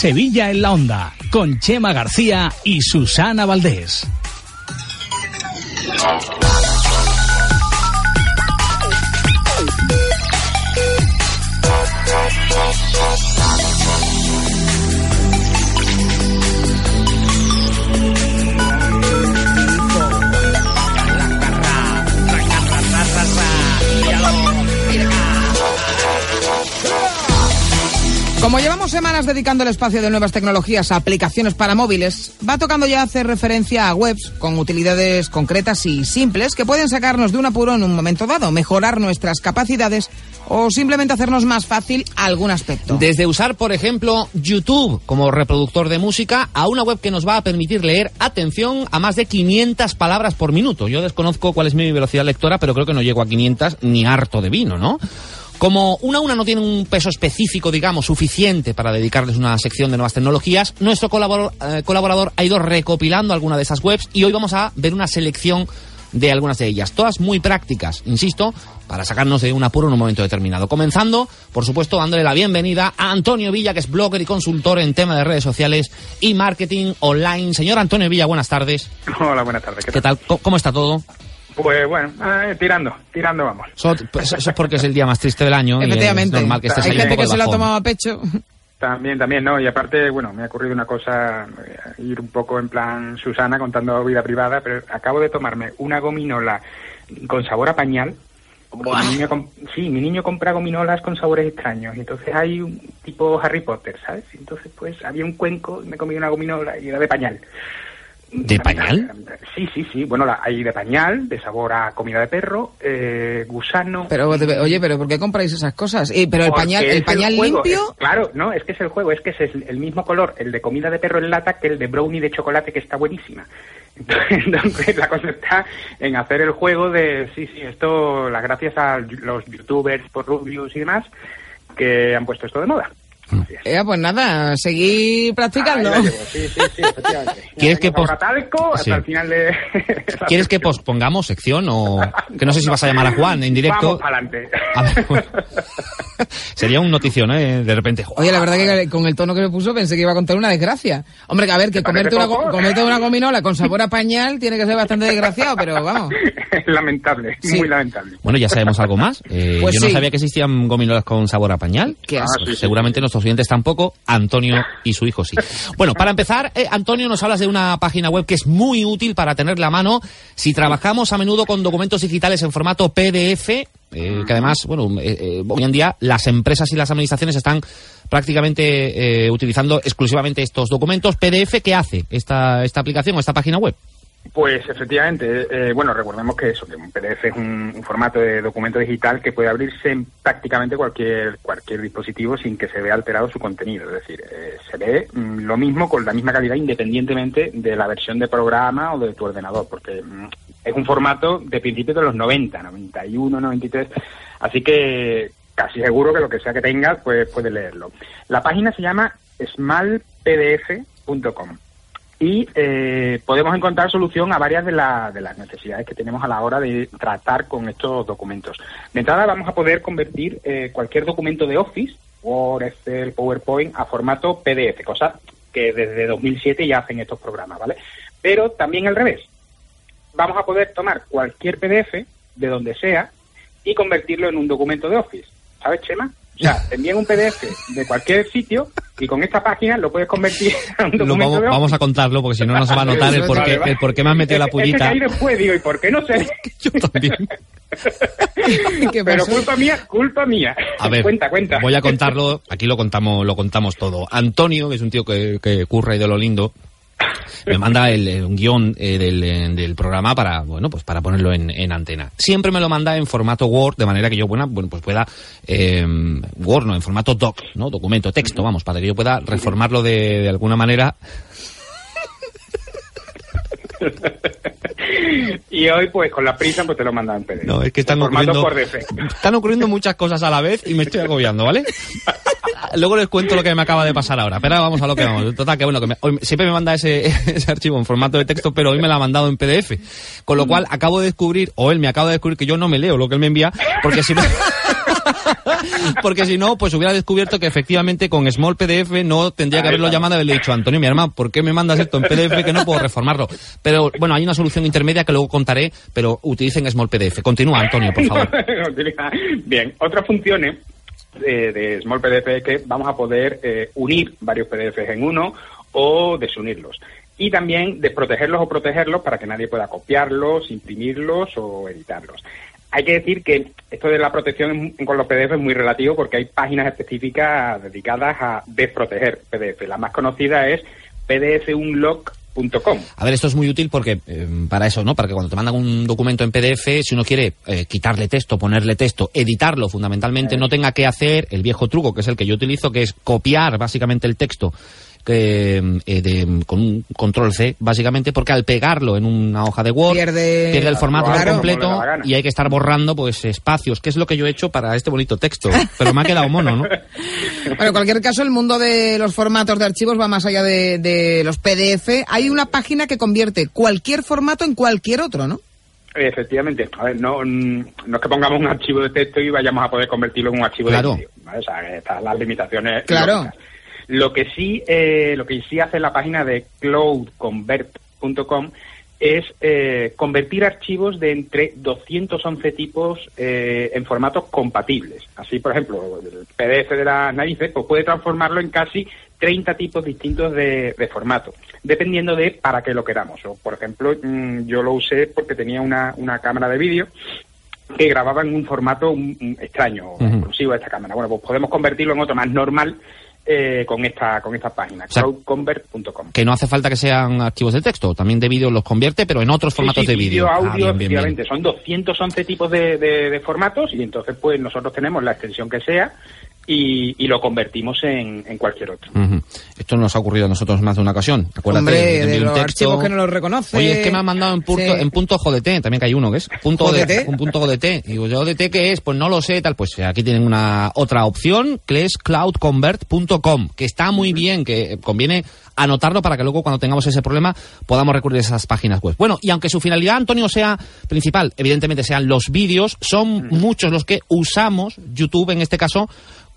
Sevilla en la Onda, con Chema García y Susana Valdés. Como llevamos semanas dedicando el espacio de nuevas tecnologías a aplicaciones para móviles, va tocando ya hacer referencia a webs con utilidades concretas y simples que pueden sacarnos de un apuro en un momento dado, mejorar nuestras capacidades o simplemente hacernos más fácil algún aspecto. Desde usar, por ejemplo, YouTube como reproductor de música a una web que nos va a permitir leer, atención, a más de 500 palabras por minuto. Yo desconozco cuál es mi velocidad lectora, pero creo que no llego a 500 ni harto de vino, ¿no? Como una una no tiene un peso específico, digamos, suficiente para dedicarles una sección de nuevas tecnologías, nuestro colaborador, eh, colaborador ha ido recopilando alguna de esas webs y hoy vamos a ver una selección de algunas de ellas, todas muy prácticas, insisto, para sacarnos de un apuro en un momento determinado. Comenzando, por supuesto, dándole la bienvenida a Antonio Villa, que es blogger y consultor en tema de redes sociales y marketing online. Señor Antonio Villa, buenas tardes. Hola, buenas tardes. ¿Qué, tal? ¿Cómo está todo? Pues bueno, eh, tirando, tirando vamos. Eso, pues, eso es porque es el día más triste del año. Efectivamente. Y es normal que estés Hay gente que se lo ha tomado a pecho. También, también, ¿no? Y aparte, bueno, me ha ocurrido una cosa, eh, ir un poco en plan Susana contando vida privada, pero acabo de tomarme una gominola con sabor a pañal. Mi niño sí, mi niño compra gominolas con sabores extraños. Y entonces hay un tipo Harry Potter, ¿sabes? Y entonces, pues, había un cuenco, me comí una gominola y era de pañal. ¿De pañal? Sí, sí, sí. Bueno, la, hay de pañal, de sabor a comida de perro, eh, gusano. Pero, oye, pero ¿por qué compráis esas cosas? Eh, pero el Porque pañal, el pañal limpio. es- claro, no, es que es el juego, es que es el, el mismo color, el de comida de perro en lata, que el de brownie de chocolate, que está buenísima. Entonces, la cosa está en hacer el juego de, sí, sí, esto, las gracias a los youtubers por reviews y demás, que han puesto esto de moda. Eh, pues nada, seguir practicando. Sí, sí, sí. ¿Quieres que Venga, pos- por talco hasta Sí. el final de... ¿Quieres que pospongamos sección o que no sé si vas a llamar a Juan en directo? Vamos. A ver, bueno. Sería un notición, ¿eh? De repente. Oye, la verdad que con el tono que me puso pensé que iba a contar una desgracia. Hombre, que a ver, que ¿Te parece comerte una, comerte una gominola con sabor a pañal tiene que ser bastante desgraciado, pero vamos. lamentable, Sí. muy lamentable. Bueno, ya sabemos algo más. Eh, Pues yo no sabía que existían gominolas con sabor a pañal. Qué. Ah, sí, sí, Seguramente oyentes tampoco, Antonio y su hijo sí. Bueno, para empezar, eh, Antonio, nos hablas de una página web que es muy útil para tenerla a mano si trabajamos a menudo con documentos digitales en formato PDF, eh, que además, bueno, eh, eh, hoy en día las empresas y las administraciones están prácticamente utilizando exclusivamente estos documentos. PDF, ¿qué hace esta, esta aplicación o esta página web? Pues efectivamente, eh, bueno, recordemos que eso, que un PDF es un, formato de documento digital que puede abrirse en prácticamente cualquier cualquier dispositivo sin que se vea alterado su contenido. Es decir, eh, se ve mm, lo mismo con la misma calidad independientemente de la versión de programa o de tu ordenador, porque mm, es un formato de principios de los 90, 91, 93, así que casi seguro que lo que sea que tengas, pues puedes leerlo. La página se llama smalpdf.com y eh, podemos encontrar solución a varias de, la- de las necesidades que tenemos a la hora de tratar con estos documentos. De entrada vamos a poder convertir eh, cualquier documento de Office, Word, Excel, PowerPoint, a formato PDF, cosa que desde 2007 ya hacen estos programas, ¿vale? Pero también al revés. Vamos a poder tomar cualquier PDF de donde sea y convertirlo en un documento de Office. ¿Sabes, Chema? O sea, te envían un PDF de cualquier sitio y con esta página lo puedes convertir en un Lo documento vamos, de Office. vamos a contarlo porque si no nos va a notar el por qué, el por qué me has metido la Es- es que pullita. después, digo, ¿y por qué no sé? Yo también. ¿Qué Pero culpa mía, culpa mía. A ver, cuenta, cuenta. voy a contarlo, aquí lo contamos, lo contamos todo. Antonio, que es un tío que, que curra y de lo lindo, me manda el, eh, un guion eh, del, eh, del programa para, bueno, pues para ponerlo en, en antena. Siempre me lo manda en formato Word, de manera que yo, bueno pues pueda, eh, Word, no, en formato doc, ¿no? Documento, texto, vamos, para que yo pueda reformarlo de, de alguna manera. y hoy, pues con la prisa, pues te lo mandan en PDF. No, es que están ocurriendo, por defecto. están ocurriendo muchas cosas a la vez y me estoy agobiando, ¿vale? Luego les cuento lo que me acaba de pasar ahora. Pero vamos a lo que vamos. Total, que bueno, que me- hoy siempre me manda ese, ese archivo en formato de texto, pero hoy me lo ha mandado en PDF. Con lo cual acabo de descubrir, o él me acaba de descubrir que yo no me leo lo que él me envía, porque si me- Porque si no, pues hubiera descubierto que efectivamente con Small PDF no tendría que haberlo llamado y haberle dicho, Antonio, mi hermano, ¿por qué me mandas esto en PDF que no puedo reformarlo? Pero bueno, hay una solución intermedia que luego contaré, pero utilicen Small PDF. Continúa, Antonio, por favor. Bien, otras funciones eh, de Small PDF es que vamos a poder eh, unir varios PDFs en uno o desunirlos. Y también desprotegerlos o protegerlos para que nadie pueda copiarlos, imprimirlos o editarlos. Hay que decir que esto de la protección en- con los PDF es muy relativo porque hay páginas específicas dedicadas a desproteger PDF. La más conocida es pdfunlock.com. A ver, esto es muy útil porque eh, para eso, ¿no? Para que cuando te mandan un documento en PDF, si uno quiere eh, quitarle texto, ponerle texto, editarlo fundamentalmente, no tenga que hacer el viejo truco, que es el que yo utilizo, que es copiar básicamente el texto que, eh, de- con un control C, básicamente, porque al pegarlo en una hoja de Word Pierde- el formato Claro. Completo y hay que estar borrando pues espacios, que es lo que yo he hecho para este bonito texto. Pero me ha quedado mono, ¿no? Bueno, en cualquier caso, el mundo de los formatos de archivos va más allá de, de los PDF. Hay una página que convierte cualquier formato en cualquier otro, ¿no? Efectivamente. A ver, no, mm, no es que pongamos un archivo de texto y vayamos a poder convertirlo en un archivo Claro. de vídeo. ¿vale? O sea, están las limitaciones. Claro. lógicas. Lo que sí, eh, lo que sí hace la página de cloudconvert.com es eh, convertir archivos de entre 211 tipos eh, en formatos compatibles. Así, por ejemplo, el PDF de las narices pues puede transformarlo en casi 30 tipos distintos de, de formato, dependiendo de para qué lo queramos. O, por ejemplo, mm, yo lo usé porque tenía una, una cámara de vídeo que grababa en un formato mm, mm, extraño, Ujú. exclusivo de esta cámara. Bueno, pues podemos convertirlo en otro más normal eh, con esta con esta página, O sea. Que no hace falta que sean archivos de texto, también de vídeo los convierte, pero en otros formatos Sí, sí, de vídeo. Ah, audio, bien, bien, bien. efectivamente. Son 211 tipos de, de- de formatos y entonces pues nosotros tenemos la extensión que sea y, y lo convertimos en, en cualquier otro. Esto nos ha ocurrido a nosotros más de una ocasión. Acuérdate, Hombre, de los texto. archivos que no los reconoce. Oye, es que me han mandado en punto, Sí. en punto JDT, también que hay uno que es punto un punto JDT. Digo, ¿yo JDT qué es? Pues no lo sé, tal. Pues aquí tienen una otra opción, que es cloudconvert.com, que está muy bien, que conviene anotarlo para que luego cuando tengamos ese problema podamos recurrir a esas páginas web. Bueno, y aunque su finalidad, Antonio, sea principal, evidentemente sean los vídeos, son muchos los que usamos YouTube en este caso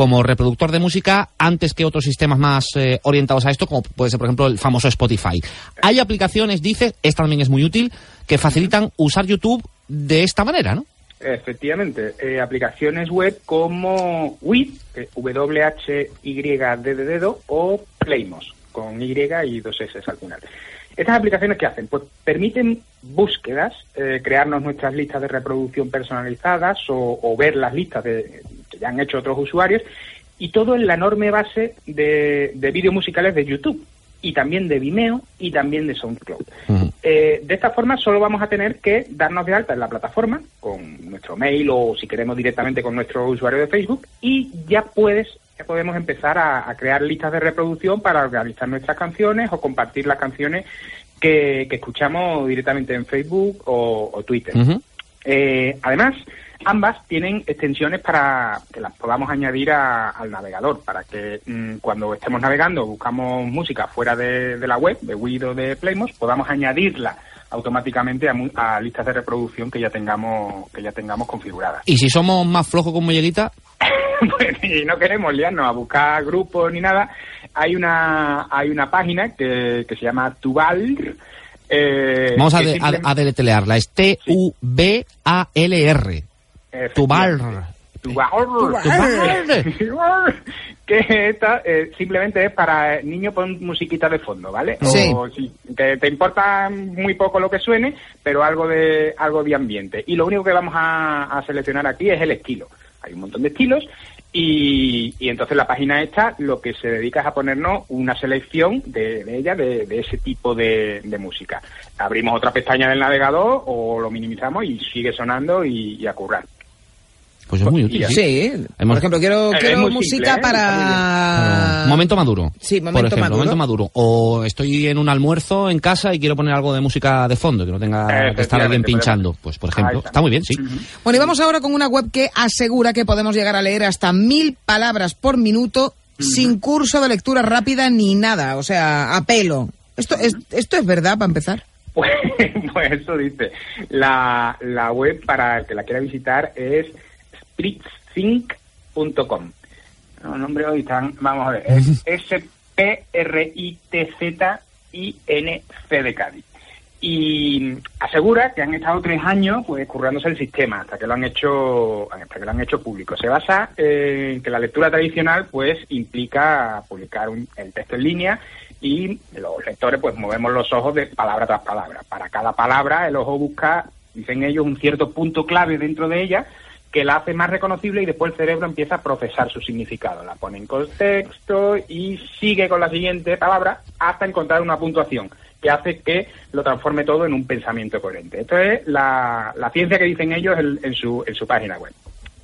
como reproductor de música antes que otros sistemas más eh, orientados a esto, como puede ser, por ejemplo, el famoso Spotify. Hay aplicaciones, dice, esta también es muy útil, que facilitan usar YouTube de esta manera, ¿no? Efectivamente, eh, aplicaciones web como WID, que W-H-Y-D de dedo, o Playmos, con Y y dos S al final. Estas aplicaciones, ¿qué hacen? Pues permiten búsquedas, eh, crearnos nuestras listas de reproducción personalizadas o, o ver las listas de, que ya han hecho otros usuarios, y todo en la enorme base de, de vídeos musicales de YouTube, y también de Vimeo, y también de SoundCloud. Eh, de esta forma solo vamos a tener que darnos de alta en la plataforma con nuestro mail o si queremos directamente con nuestro usuario de Facebook y ya puedes ya podemos empezar a, a crear listas de reproducción para organizar nuestras canciones o compartir las canciones que, que escuchamos directamente en Facebook o, o Twitter. Eh, además, ambas tienen extensiones para que las podamos añadir a- al navegador, para que mm, cuando estemos navegando, buscamos música fuera de, de la web, de Wid o de Playmos, podamos añadirla automáticamente a, a listas de reproducción que ya tengamos que ya tengamos configuradas. Y si somos más flojos con Miguelita, Pues, y no queremos liarnos a buscar grupos ni nada, hay una hay una página que, que se llama Tubal. eh, vamos a, de- a deletrearla. Es T-U-B-A-L-R. Tubar. Tubar. que esta eh, simplemente es para eh, niños pon musiquita de fondo, ¿vale? Sí. O si te, te importa muy poco lo que suene, pero algo de algo de ambiente. Y lo único que vamos a, a seleccionar aquí es el estilo. Hay un montón de estilos Y, y entonces la página esta lo que se dedica es a ponernos una selección de, de ella, de, de ese tipo de, de música. Abrimos otra pestaña del navegador o lo minimizamos y sigue sonando y, y a currar. Pues es muy útil. ¿sí? Sí, por ejemplo, quiero, quiero música simple, ¿eh? para... Momento maduro. Sí, por momento ejemplo, maduro. momento maduro. O estoy en un almuerzo en casa y quiero poner algo de música de fondo, que no tenga que estar alguien pinchando. Pues, por ejemplo, está. está muy bien, sí. Bueno, y vamos ahora con una web que asegura que podemos llegar a leer hasta mil palabras por minuto sin curso de lectura rápida ni nada, o sea, a pelo. ¿Esto es, esto es verdad para empezar? Pues, pues eso dice. La, la web para el que la quiera visitar es spritzthink.com. No, nombre hoy están, vamos a ver, es S-P-R-I-T-Z-I-N-C de Cádiz. Y asegura que han estado tres años pues currándose el sistema hasta que lo han hecho hasta que lo han hecho público. Se basa en que la lectura tradicional pues implica publicar un- el texto en línea y los lectores pues movemos los ojos de palabra tras palabra. Para cada palabra el ojo busca, dicen ellos, un cierto punto clave dentro de ella que la hace más reconocible y después el cerebro empieza a procesar su significado. La pone en contexto y sigue con la siguiente palabra hasta encontrar una puntuación que hace que lo transforme todo en un pensamiento coherente. Esto es la, la ciencia que dicen ellos en, su, en su página web.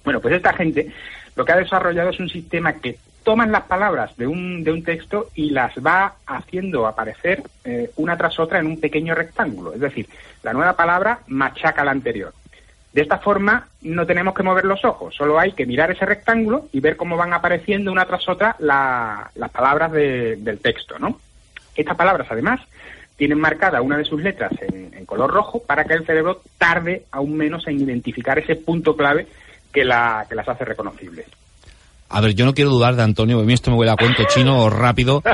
Bueno, pues esta gente lo que ha desarrollado es un sistema que toman las palabras de un, de un texto y las va haciendo aparecer eh, una tras otra en un pequeño rectángulo. Es decir, la nueva palabra machaca la anterior. De esta forma no tenemos que mover los ojos, solo hay que mirar ese rectángulo y ver cómo van apareciendo una tras otra la- las palabras de- del texto, ¿no? Estas palabras, además, tienen marcada una de sus letras en, en color rojo para que el cerebro tarde aún menos en identificar ese punto clave que, la, que las hace reconocibles. A ver, yo no quiero dudar de Antonio, a mí esto me huele a cuento chino rápido.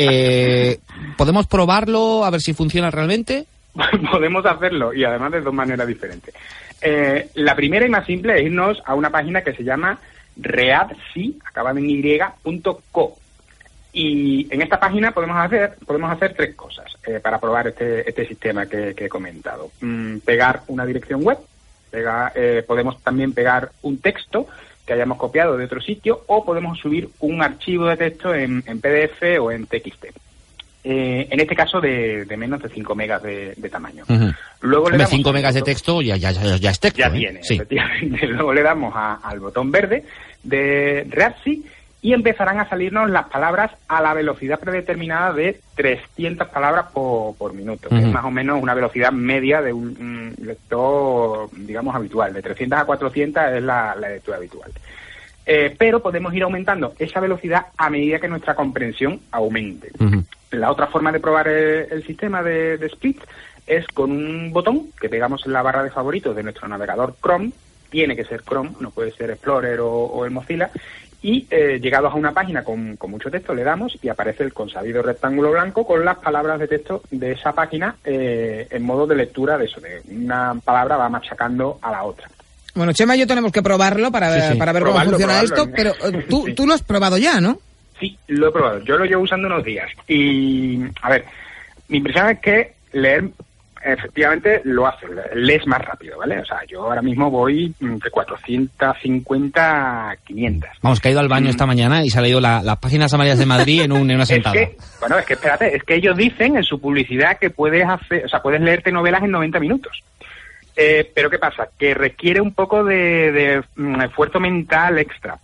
Eh, ¿Podemos probarlo a ver si funciona realmente? Podemos hacerlo y además de dos maneras diferentes. Eh, la primera y más simple es irnos a una página que se llama readsi, en y.co. Y en esta página podemos hacer, podemos hacer tres cosas eh, para probar este, este sistema que, he comentado. Mm, pegar una dirección web, eh, podemos también pegar un texto que hayamos copiado de otro sitio o podemos subir un archivo de texto en, en PDF o en TXT. Eh, en este caso de, de menos de 5 megas de, de tamaño. Ujú. Luego le Hombre, damos 5 al megas de texto ya, ya, ya, ya es texto. ya ¿eh? tiene, Sí. efectivamente. Luego le damos a- al botón verde de Readsy y empezarán a salirnos las palabras a la velocidad predeterminada de 300 palabras por, por minuto, que es más o menos una velocidad media de un, un lector, digamos, habitual. De 300 a 400 es la, la lectura habitual. Eh, pero podemos ir aumentando esa velocidad a medida que nuestra comprensión aumente. La otra forma de probar el, el sistema de, de Split es con un botón que pegamos en la barra de favoritos de nuestro navegador Chrome. Tiene que ser Chrome, no puede ser Explorer o, o el Mozilla. Y eh, llegados a una página con, con mucho texto, le damos y aparece el consabido rectángulo blanco con las palabras de texto de esa página eh, en modo de lectura de eso, de una palabra va machacando a la otra. Bueno, Chema y yo tenemos que probarlo para, Sí, sí. para ver Probarlo, cómo funciona probarlo. esto, pero eh, tú, Sí. tú lo has probado ya, ¿no? Sí, lo he probado. Yo lo llevo usando unos días. Y, a ver, mi impresión es que leer efectivamente lo hace, lees más rápido, ¿vale? O sea, yo ahora mismo voy mm, de 450 a 500. Vamos, que ha ido al baño esta mañana y se ha leído la- las páginas amarillas de Madrid en, un- en una Es sentada. que, bueno, es que espérate, es que ellos dicen en su publicidad que puedes hacer, o sea, puedes leerte novelas en 90 minutos. Eh, pero ¿qué pasa? Que requiere un poco de, de, mm, esfuerzo mental extra,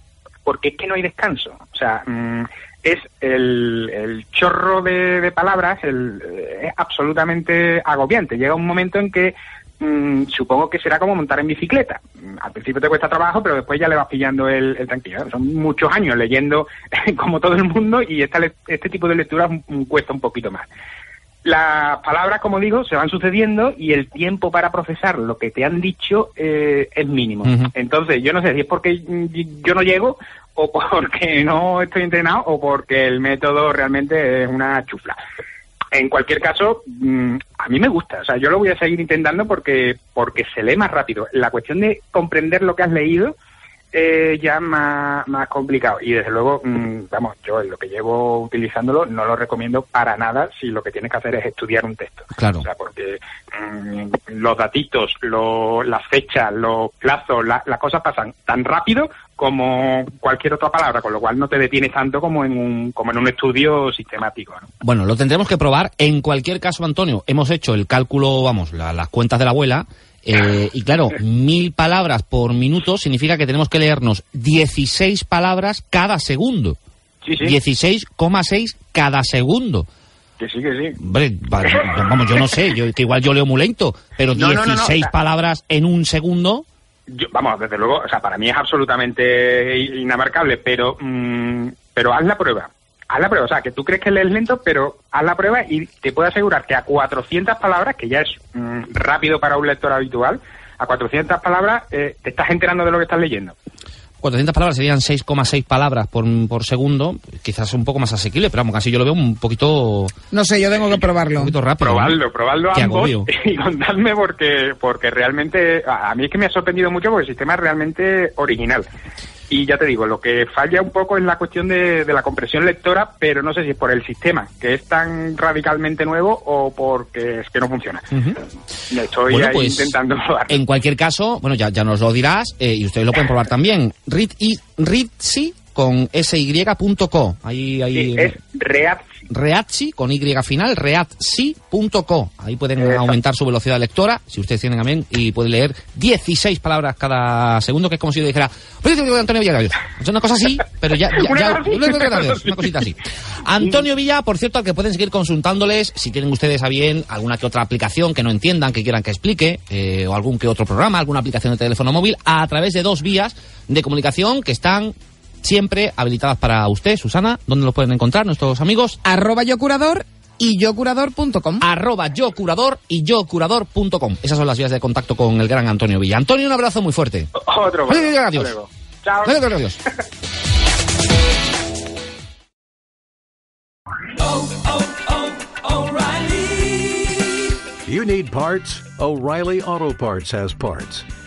porque es que no hay descanso. O sea, mm, es el, el chorro de, de palabras, el, eh, es absolutamente agobiante. Llega un momento en que mm, supongo que será como montar en bicicleta. Mm, Al principio te cuesta trabajo, pero después ya le vas pillando el, el tranquilo. Son muchos años leyendo como todo el mundo y esta, este tipo de lectura mm, cuesta un poquito más. Las palabras, como digo, se van sucediendo y el tiempo para procesar lo que te han dicho eh, es mínimo. Entonces, yo no sé si es porque yo no llego o porque no estoy entrenado o porque el método realmente es una chufla. En cualquier caso, mm, a mí me gusta. O sea, yo lo voy a seguir intentando porque, porque se lee más rápido. La cuestión de comprender lo que has leído eh, ya más, más complicado. Y desde luego, mm, vamos, yo en lo que llevo utilizándolo no lo recomiendo para nada si lo que tienes que hacer es estudiar un texto. Claro. O sea, porque mm, los datitos, lo- las fechas, los plazos, la- las cosas pasan tan rápido como cualquier otra palabra, con lo cual no te detienes tanto como en un, como en un estudio sistemático. ¿no? Bueno, lo tendremos que probar. En cualquier caso, Antonio, hemos hecho el cálculo, vamos, la- las cuentas de la abuela. Eh, y claro, mil palabras por minuto significa que tenemos que leernos 16 palabras cada segundo. Sí, sí, 16,6 cada segundo. que sí, que sí. Hombre, va- vamos, yo no sé, yo, que igual yo leo muy lento, pero No, no, no, no, 16 o sea- palabras en un segundo. Yo- vamos, desde luego, o sea, para mí es absolutamente inamarcable, pero, mm, pero haz la prueba. Haz la prueba, o sea, que tú crees que lees lento, pero haz la prueba y te puedo asegurar que a 400 palabras, que ya es mm, rápido para un lector habitual, a 400 palabras eh, te estás enterando de lo que estás leyendo. 400 palabras serían 6,6 palabras por, por segundo. Quizás un poco más asequible, pero vamos, casi yo lo veo un poquito, No sé, yo tengo que un probarlo. poquito rápido. ¿no? Probadlo, probadlo Qué ambos y contadme porque, porque realmente, a, a mí es que me ha sorprendido mucho porque el sistema es realmente original. Y ya te digo, lo que falla un poco es la cuestión de, de la compresión lectora, pero no sé si es por el sistema, que es tan radicalmente nuevo, o porque es que no funciona. Ujú. Estoy Bueno, ahí pues, intentando probar. En cualquier caso, bueno, ya, ya nos lo dirás eh, y ustedes lo pueden probar también. Read y Readsi con sy.co. Ahí, ahí. Sí, es React. Readsi con Y final, readsi.co. Ahí pueden Exacto. aumentar su velocidad lectora, si ustedes tienen a bien, y pueden leer 16 palabras cada segundo, que es como si yo dijera, "Pues, Antonio Villa, es una cosa así, pero ya, ya, ya- una cosita así. Antonio Villa, por cierto, al que pueden seguir consultándoles, si tienen ustedes a bien alguna que otra aplicación que no entiendan, que quieran que explique, eh, o algún que otro programa, alguna aplicación de teléfono móvil, a través de dos vías de comunicación que están siempre habilitadas para usted, Susana. ¿Dónde lo pueden encontrar nuestros amigos? Arroba yo curador y yocurador.com. arroba yocurador y yocurador.com. Esas son las vías de contacto con el gran Antonio Villa. Antonio, un abrazo muy fuerte. Otro. Adiós, bueno. adiós. Hasta luego. Chao. Adiós, adiós. You need parts? O'Reilly Auto Parts has parts.